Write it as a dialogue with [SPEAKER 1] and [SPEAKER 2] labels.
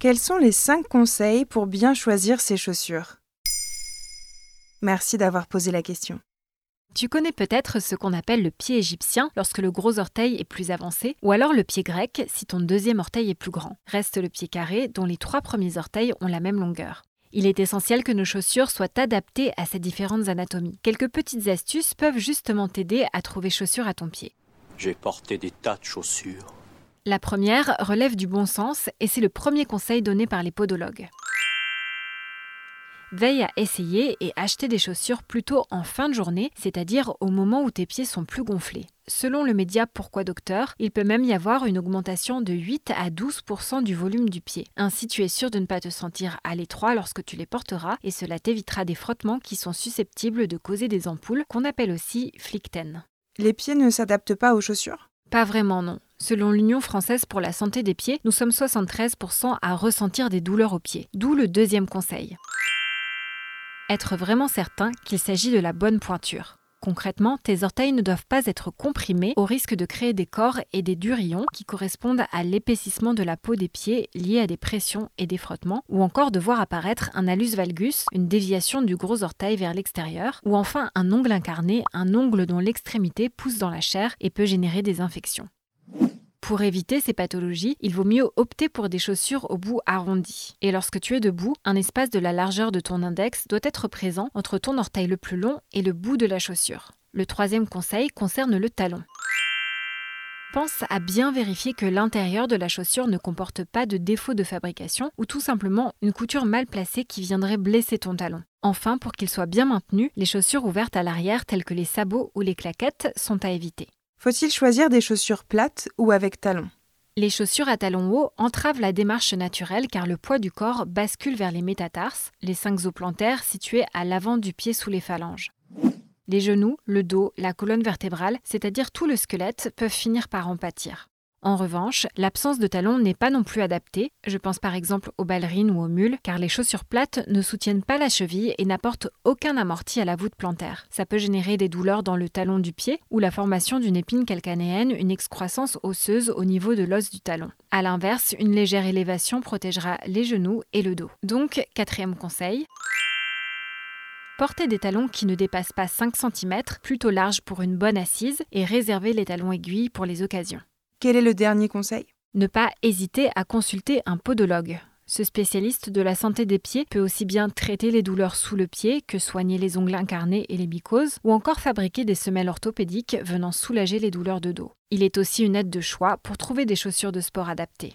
[SPEAKER 1] Quels sont les 5 conseils pour bien choisir ses chaussures? Merci d'avoir posé la question.
[SPEAKER 2] Tu connais peut-être ce qu'on appelle le pied égyptien lorsque le gros orteil est plus avancé, ou alors le pied grec si ton deuxième orteil est plus grand. Reste le pied carré dont les trois premiers orteils ont la même longueur. Il est essentiel que nos chaussures soient adaptées à ces différentes anatomies. Quelques petites astuces peuvent justement t'aider à trouver chaussures à ton pied.
[SPEAKER 3] J'ai porté des tas de chaussures.
[SPEAKER 2] La première relève du bon sens et c'est le premier conseil donné par les podologues. Veille à essayer et acheter des chaussures plutôt en fin de journée, c'est-à-dire au moment où tes pieds sont plus gonflés. Selon le média Pourquoi Docteur, il peut même y avoir une augmentation de 8 à 12% du volume du pied. Ainsi, tu es sûr de ne pas te sentir à l'étroit lorsque tu les porteras et cela t'évitera des frottements qui sont susceptibles de causer des ampoules qu'on appelle aussi flickten.
[SPEAKER 1] Les pieds ne s'adaptent pas aux chaussures?
[SPEAKER 2] Pas vraiment non. Selon l'Union française pour la santé des pieds, nous sommes 73% à ressentir des douleurs aux pieds. D'où le deuxième conseil être vraiment certain qu'il s'agit de la bonne pointure. Concrètement, tes orteils ne doivent pas être comprimés au risque de créer des corps et des durillons qui correspondent à l'épaississement de la peau des pieds liés à des pressions et des frottements, ou encore de voir apparaître un alus valgus, une déviation du gros orteil vers l'extérieur, ou enfin un ongle incarné, un ongle dont l'extrémité pousse dans la chair et peut générer des infections. Pour éviter ces pathologies, il vaut mieux opter pour des chaussures au bout arrondi. Et lorsque tu es debout, un espace de la largeur de ton index doit être présent entre ton orteil le plus long et le bout de la chaussure. Le troisième conseil concerne le talon. Pense à bien vérifier que l'intérieur de la chaussure ne comporte pas de défaut de fabrication ou tout simplement une couture mal placée qui viendrait blesser ton talon. Enfin, pour qu'il soit bien maintenu, les chaussures ouvertes à l'arrière telles que les sabots ou les claquettes sont à éviter.
[SPEAKER 1] Faut-il choisir des chaussures plates ou avec talons?
[SPEAKER 2] Les chaussures à talons hauts entravent la démarche naturelle car le poids du corps bascule vers les métatarses, les cinq os plantaires situés à l'avant du pied sous les phalanges. Les genoux, le dos, la colonne vertébrale, c'est-à-dire tout le squelette, peuvent finir par en pâtir. En revanche, l'absence de talons n'est pas non plus adaptée. Je pense par exemple aux ballerines ou aux mules, car les chaussures plates ne soutiennent pas la cheville et n'apportent aucun amorti à la voûte plantaire. Ça peut générer des douleurs dans le talon du pied ou la formation d'une épine calcanéenne, une excroissance osseuse au niveau de l'os du talon. A l'inverse, une légère élévation protégera les genoux et le dos. Donc, quatrième conseil, Portez des talons qui ne dépassent pas 5 cm, plutôt larges pour une bonne assise, et réservez les talons aiguilles pour les occasions.
[SPEAKER 1] Quel est le dernier conseil?
[SPEAKER 2] Ne pas hésiter à consulter un podologue. Ce spécialiste de la santé des pieds peut aussi bien traiter les douleurs sous le pied que soigner les ongles incarnés et les mycoses, ou encore fabriquer des semelles orthopédiques venant soulager les douleurs de dos. Il est aussi une aide de choix pour trouver des chaussures de sport adaptées.